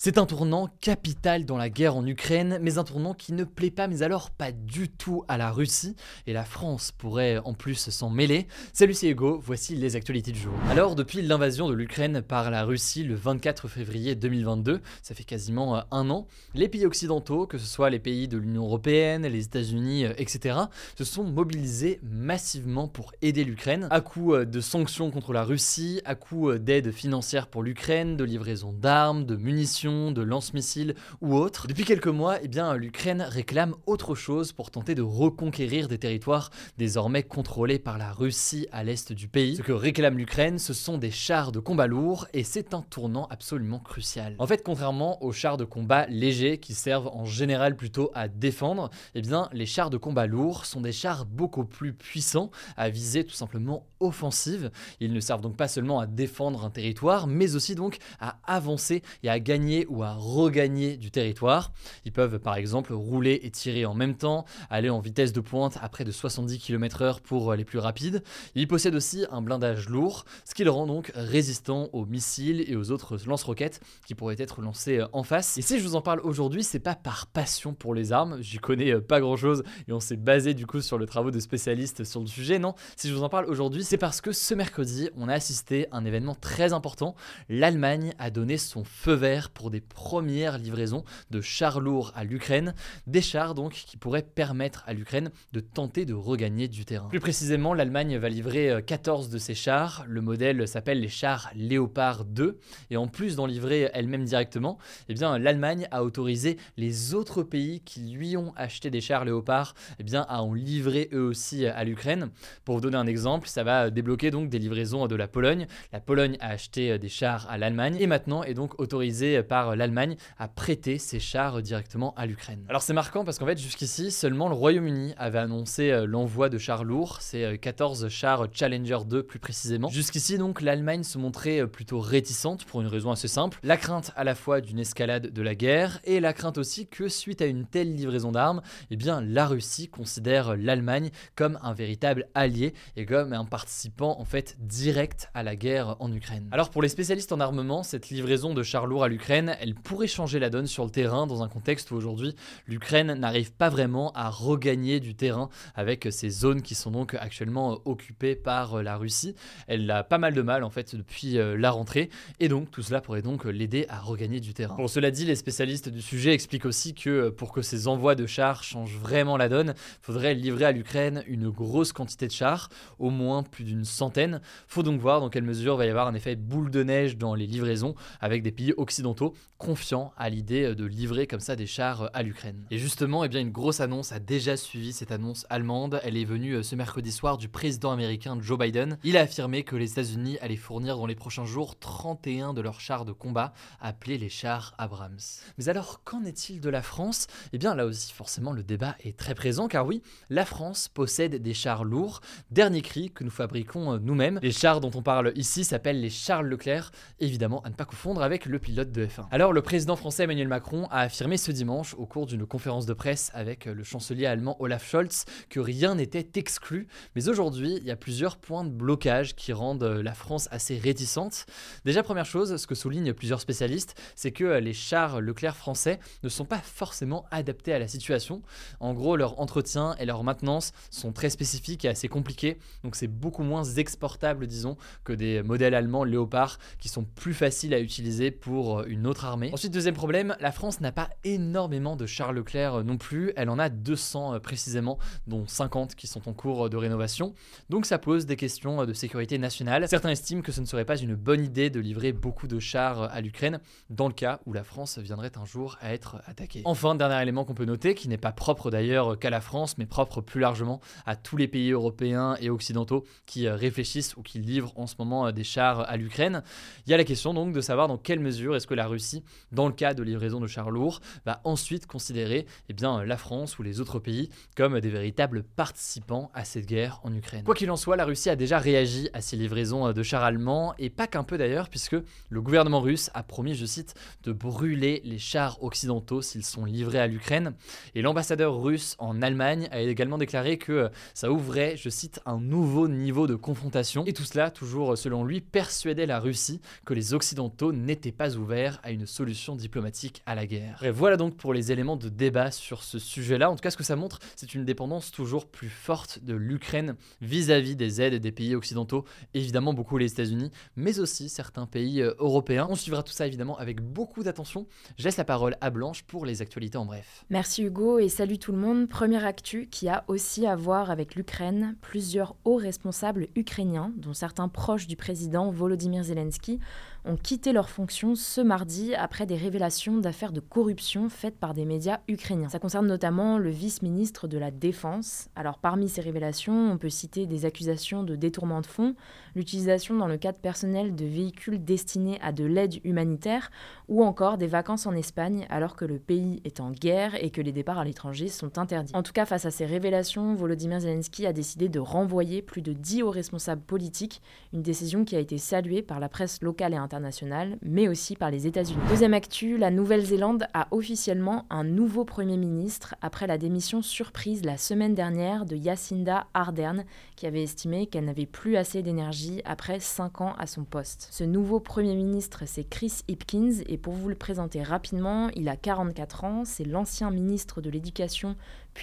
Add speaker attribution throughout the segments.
Speaker 1: C'est un tournant capital dans la guerre en Ukraine, mais un tournant qui ne plaît pas, mais alors pas du tout à la Russie, et la France pourrait en plus s'en mêler. Salut c'est Hugo, voici les actualités du jour. Alors depuis l'invasion de l'Ukraine par la Russie le 24 février 2022, ça fait quasiment euh, un an, les pays occidentaux, que ce soit les pays de l'Union Européenne, les États-Unis, euh, etc., se sont mobilisés massivement pour aider l'Ukraine, à coup euh, de sanctions contre la Russie, à coup d'aide financière pour l'Ukraine, de livraison d'armes, de munitions, de lance-missiles ou autres. Depuis quelques mois, eh bien, l'Ukraine réclame autre chose pour tenter de reconquérir des territoires désormais contrôlés par la Russie à l'est du pays. Ce que réclame l'Ukraine, ce sont des chars de combat lourds et c'est un tournant absolument crucial. En fait, contrairement aux chars de combat légers qui servent en général plutôt à défendre, eh bien, les chars de combat lourds sont des chars beaucoup plus puissants à viser tout simplement offensive. Ils ne servent donc pas seulement à défendre un territoire, mais aussi donc à avancer et à gagner ou à regagner du territoire. Ils peuvent par exemple rouler et tirer en même temps, aller en vitesse de pointe à près de 70 km/h pour les plus rapides. Ils possèdent aussi un blindage lourd, ce qui le rend donc résistant aux missiles et aux autres lance-roquettes qui pourraient être lancés en face. Et si je vous en parle aujourd'hui, c'est pas par passion pour les armes, j'y connais pas grand chose et on s'est basé du coup sur le travaux de spécialistes sur le sujet. Non, si je vous en parle aujourd'hui, c'est parce que ce mercredi, on a assisté à un événement très important. L'Allemagne a donné son feu vert pour des premières livraisons de chars lourds à l'Ukraine, des chars donc qui pourraient permettre à l'Ukraine de tenter de regagner du terrain. Plus précisément, l'Allemagne va livrer 14 euh, de ces chars, le modèle s'appelle les chars Léopard 2, et en plus d'en livrer elle-même directement, eh bien l'Allemagne a autorisé les autres pays qui lui ont acheté des chars Léopard eh bien, à en livrer eux aussi à l'Ukraine. Pour vous donner un exemple, ça va débloquer donc des livraisons de la Pologne. La Pologne a acheté euh, des chars à l'Allemagne et maintenant est donc autorisée par l'Allemagne à prêter ses chars directement à l'Ukraine. Alors c'est marquant parce qu'en fait jusqu'ici seulement le Royaume-Uni avait annoncé euh, l'envoi de chars lourds, c'est 14 euh, chars Challenger 2 plus précisément. Jusqu'ici donc l'Allemagne se montrait euh, plutôt réticente pour une raison assez simple, la crainte à la fois d'une escalade de la guerre et la crainte aussi que suite à une telle livraison d'armes, eh bien la Russie considère l'Allemagne comme un véritable allié et comme un participant en fait direct à la guerre en Ukraine. Alors pour les spécialistes en armement, cette livraison de chars lourds à l'Ukraine elle pourrait changer la donne sur le terrain dans un contexte où aujourd'hui l'Ukraine n'arrive pas vraiment à regagner du terrain avec ces zones qui sont donc actuellement occupées par la Russie. Elle a pas mal de mal en fait depuis euh, la rentrée et donc tout cela pourrait donc l'aider à regagner du terrain. Pour cela dit, les spécialistes du sujet expliquent aussi que pour que ces envois de chars changent vraiment la donne, faudrait livrer à l'Ukraine une grosse quantité de chars, au moins plus d'une centaine. Faut donc voir dans quelle mesure va y avoir un effet boule de neige dans les livraisons avec des pays occidentaux confiant à l'idée de livrer comme ça des chars à l'Ukraine. Et justement, eh bien, une grosse annonce a déjà suivi cette annonce allemande. Elle est venue euh, ce mercredi soir du président américain Joe Biden. Il a affirmé que les États-Unis allaient fournir dans les prochains jours 31 de leurs chars de combat, appelés les chars Abrams. Mais alors, qu'en est-il de la France? Eh bien, là aussi, forcément, le débat est très présent, car oui, la France possède des chars lourds, dernier cri que nous fabriquons euh, nous-mêmes. Les chars dont on parle ici s'appellent les Charles Leclerc, évidemment à ne pas confondre avec le pilote de F1. Alors le président français Emmanuel Macron a affirmé ce dimanche au cours d'une conférence de presse avec le chancelier allemand Olaf Scholz que rien n'était exclu, mais aujourd'hui il y a plusieurs points de blocage qui rendent la France assez réticente. Déjà première chose, ce que soulignent plusieurs spécialistes, c'est que les chars Leclerc français ne sont pas forcément adaptés à la situation. En gros, leur entretien et leur maintenance sont très spécifiques et assez compliqués, donc c'est beaucoup moins exportable disons que des modèles allemands Léopard qui sont plus faciles à utiliser pour une autre armée. Ensuite, deuxième problème, la France n'a pas énormément de chars Leclerc euh, non plus. Elle en a 200 euh, précisément, dont 50 qui sont en cours euh, de rénovation. Donc ça pose des questions de sécurité nationale. Certains estiment que ce ne serait pas une bonne idée de livrer beaucoup de chars à l'Ukraine dans le cas où la France viendrait un jour à être attaquée. Enfin, dernier élément qu'on peut noter, qui n'est pas propre d'ailleurs qu'à la France, mais propre plus largement à tous les pays européens et occidentaux qui réfléchissent ou qui livrent en ce moment des chars à l'Ukraine. Il y a la question donc de savoir dans quelle mesure est-ce que la Russie dans le cas de livraison de chars lourds, va ensuite considérer eh bien, la France ou les autres pays comme des véritables participants à cette guerre en Ukraine. Quoi qu'il en soit, la Russie a déjà réagi à ces livraisons de chars allemands, et pas qu'un peu d'ailleurs, puisque le gouvernement russe a promis, je cite, de brûler les chars occidentaux s'ils sont livrés à l'Ukraine. Et l'ambassadeur russe en Allemagne a également déclaré que ça ouvrait, je cite, un nouveau niveau de confrontation. Et tout cela, toujours selon lui, persuadait la Russie que les Occidentaux n'étaient pas ouverts à une solution diplomatique à la guerre. Et voilà donc pour les éléments de débat sur ce sujet-là. En tout cas, ce que ça montre, c'est une dépendance toujours plus forte de l'Ukraine vis-à-vis des aides des pays occidentaux, évidemment beaucoup les États-Unis, mais aussi certains pays euh, européens. On suivra tout ça évidemment avec beaucoup d'attention. Je laisse la parole à Blanche pour les actualités en bref.
Speaker 2: Merci Hugo et salut tout le monde. Première actu qui a aussi à voir avec l'Ukraine. Plusieurs hauts responsables ukrainiens, dont certains proches du président Volodymyr Zelensky, ont quitté leurs fonctions ce mardi après des révélations d'affaires de corruption faites par des médias ukrainiens. Ça concerne notamment le vice-ministre de la Défense. Alors parmi ces révélations, on peut citer des accusations de détournement de fonds, l'utilisation dans le cadre personnel de véhicules destinés à de l'aide humanitaire ou encore des vacances en Espagne alors que le pays est en guerre et que les départs à l'étranger sont interdits. En tout cas, face à ces révélations, Volodymyr Zelensky a décidé de renvoyer plus de 10 hauts responsables politiques, une décision qui a été saluée par la presse locale et internationale, mais aussi par les États-Unis. Deuxième actu, la Nouvelle-Zélande a officiellement un nouveau Premier ministre après la démission surprise la semaine dernière de Jacinda Ardern, qui avait estimé qu'elle n'avait plus assez d'énergie après 5 ans à son poste. Ce nouveau Premier ministre, c'est Chris Hipkins, et pour vous le présenter rapidement, il a 44 ans, c'est l'ancien ministre de l'Éducation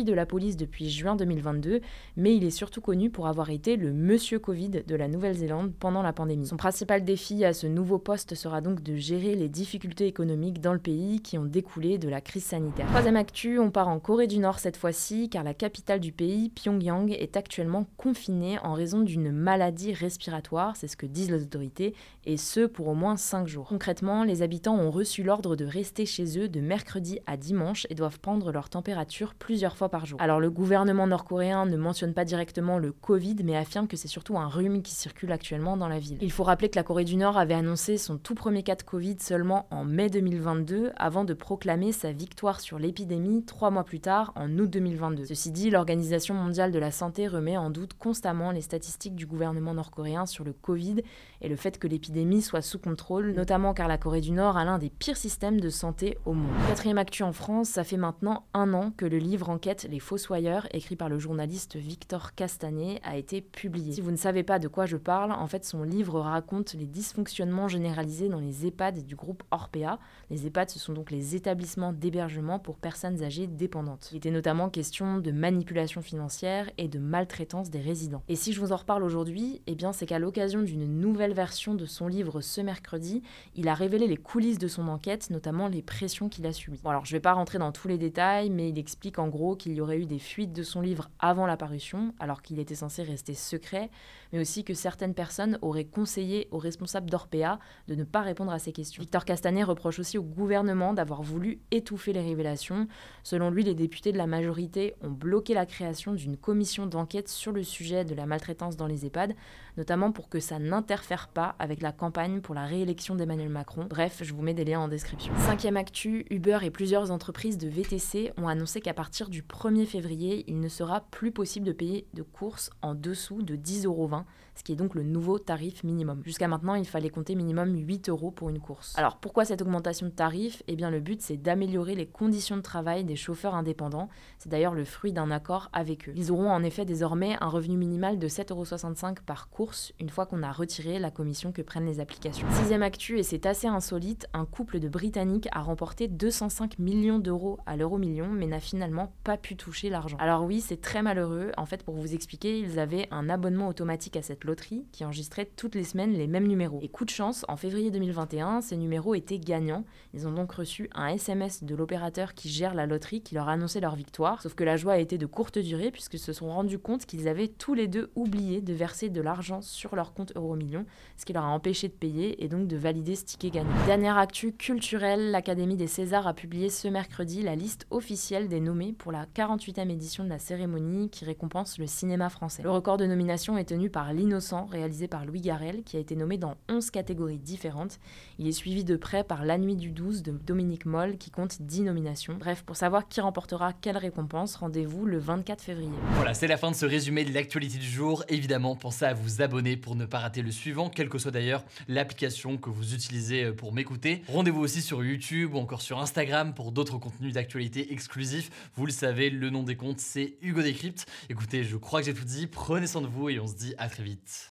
Speaker 2: de la police depuis juin 2022, mais il est surtout connu pour avoir été le monsieur Covid de la Nouvelle-Zélande pendant la pandémie. Son principal défi à ce nouveau poste sera donc de gérer les difficultés économiques dans le pays qui ont découlé de la crise sanitaire. Troisième actu, on part en Corée du Nord cette fois-ci, car la capitale du pays, Pyongyang, est actuellement confinée en raison d'une maladie respiratoire, c'est ce que disent les autorités, et ce pour au moins 5 jours. Concrètement, les habitants ont reçu l'ordre de rester chez eux de mercredi à dimanche et doivent prendre leur température plusieurs fois par jour. Alors le gouvernement nord-coréen ne mentionne pas directement le Covid, mais affirme que c'est surtout un rhume qui circule actuellement dans la ville. Il faut rappeler que la Corée du Nord avait annoncé son tout premier cas de Covid seulement en mai 2022, avant de proclamer sa victoire sur l'épidémie trois mois plus tard, en août 2022. Ceci dit, l'Organisation mondiale de la santé remet en doute constamment les statistiques du gouvernement nord-coréen sur le Covid et le fait que l'épidémie soit sous contrôle, notamment car la Corée du Nord a l'un des pires systèmes de santé au monde. Quatrième actu en France, ça fait maintenant un an que le livre Enquête les Fossoyeurs, écrit par le journaliste Victor Castanet, a été publié. Si vous ne savez pas de quoi je parle, en fait son livre raconte les dysfonctionnements généralisés dans les EHPAD du groupe Orpea. Les EHPAD, ce sont donc les établissements d'hébergement pour personnes âgées dépendantes. Il était notamment question de manipulation financière et de maltraitance des résidents. Et si je vous en reparle aujourd'hui, eh bien c'est qu'à l'occasion d'une nouvelle version de son livre ce mercredi, il a révélé les coulisses de son enquête, notamment les pressions qu'il a subies. Alors je vais pas rentrer dans tous les détails, mais il explique en gros qu'il y aurait eu des fuites de son livre avant la parution, alors qu'il était censé rester secret, mais aussi que certaines personnes auraient conseillé aux responsables d'Orpea de ne pas répondre à ces questions. Victor Castanet reproche aussi au gouvernement d'avoir voulu étouffer les révélations. Selon lui, les députés de la majorité ont bloqué la création d'une commission d'enquête sur le sujet de la maltraitance dans les EHPAD, notamment pour que ça n'interfère pas avec la campagne pour la réélection d'Emmanuel Macron. Bref, je vous mets des liens en description. Cinquième actu, Uber et plusieurs entreprises de VTC ont annoncé qu'à partir du 1er février, il ne sera plus possible de payer de courses en dessous de 10,20 euros, ce qui est donc le nouveau tarif minimum. Jusqu'à maintenant, il fallait compter minimum 8 euros pour une course. Alors pourquoi cette augmentation de tarif? Eh bien le but c'est d'améliorer les conditions de travail des chauffeurs indépendants. C'est d'ailleurs le fruit d'un accord avec eux. Ils auront en effet désormais un revenu minimal de 7,65 euros par course une fois qu'on a retiré la commission que prennent les applications. Sixième actu, et c'est assez insolite, un couple de Britanniques a remporté 205 millions d'euros à l'euro million mais n'a finalement pas pu toucher l'argent. Alors oui, c'est très malheureux. En fait, pour vous expliquer, ils avaient un abonnement automatique à cette loterie qui enregistrait toutes les semaines les mêmes numéros. Et coup de chance, en février 2021, ces numéros étaient gagnants. Ils ont donc reçu un SMS de l'opérateur qui gère la loterie qui leur annonçait leur victoire. Sauf que la joie a été de courte durée puisqu'ils se sont rendus compte qu'ils avaient tous les deux oublié de verser de l'argent sur leur compte Euromillion, ce qui leur a empêché de payer et donc de valider ce ticket gagnant. Dernière actu culturelle, l'Académie des Césars a publié ce mercredi la liste officielle des nommés pour la 48e édition de la cérémonie qui récompense le cinéma français. Le record de nomination est tenu par Lino Innocent, réalisé par Louis Garel, qui a été nommé dans 11 catégories différentes. Il est suivi de près par La Nuit du 12 de Dominique Moll, qui compte 10 nominations. Bref, pour savoir qui remportera quelle récompense, rendez-vous le 24 février.
Speaker 1: Voilà, c'est la fin de ce résumé de l'actualité du jour. Évidemment, pensez à vous abonner pour ne pas rater le suivant, quelle que soit d'ailleurs l'application que vous utilisez euh, pour m'écouter. Rendez-vous aussi sur YouTube ou encore sur Instagram pour d'autres contenus d'actualité exclusifs. Vous le savez, le nom des comptes, c'est Hugo Décrypte. Écoutez, je crois que j'ai tout dit. Prenez soin de vous et on se dit à très vite.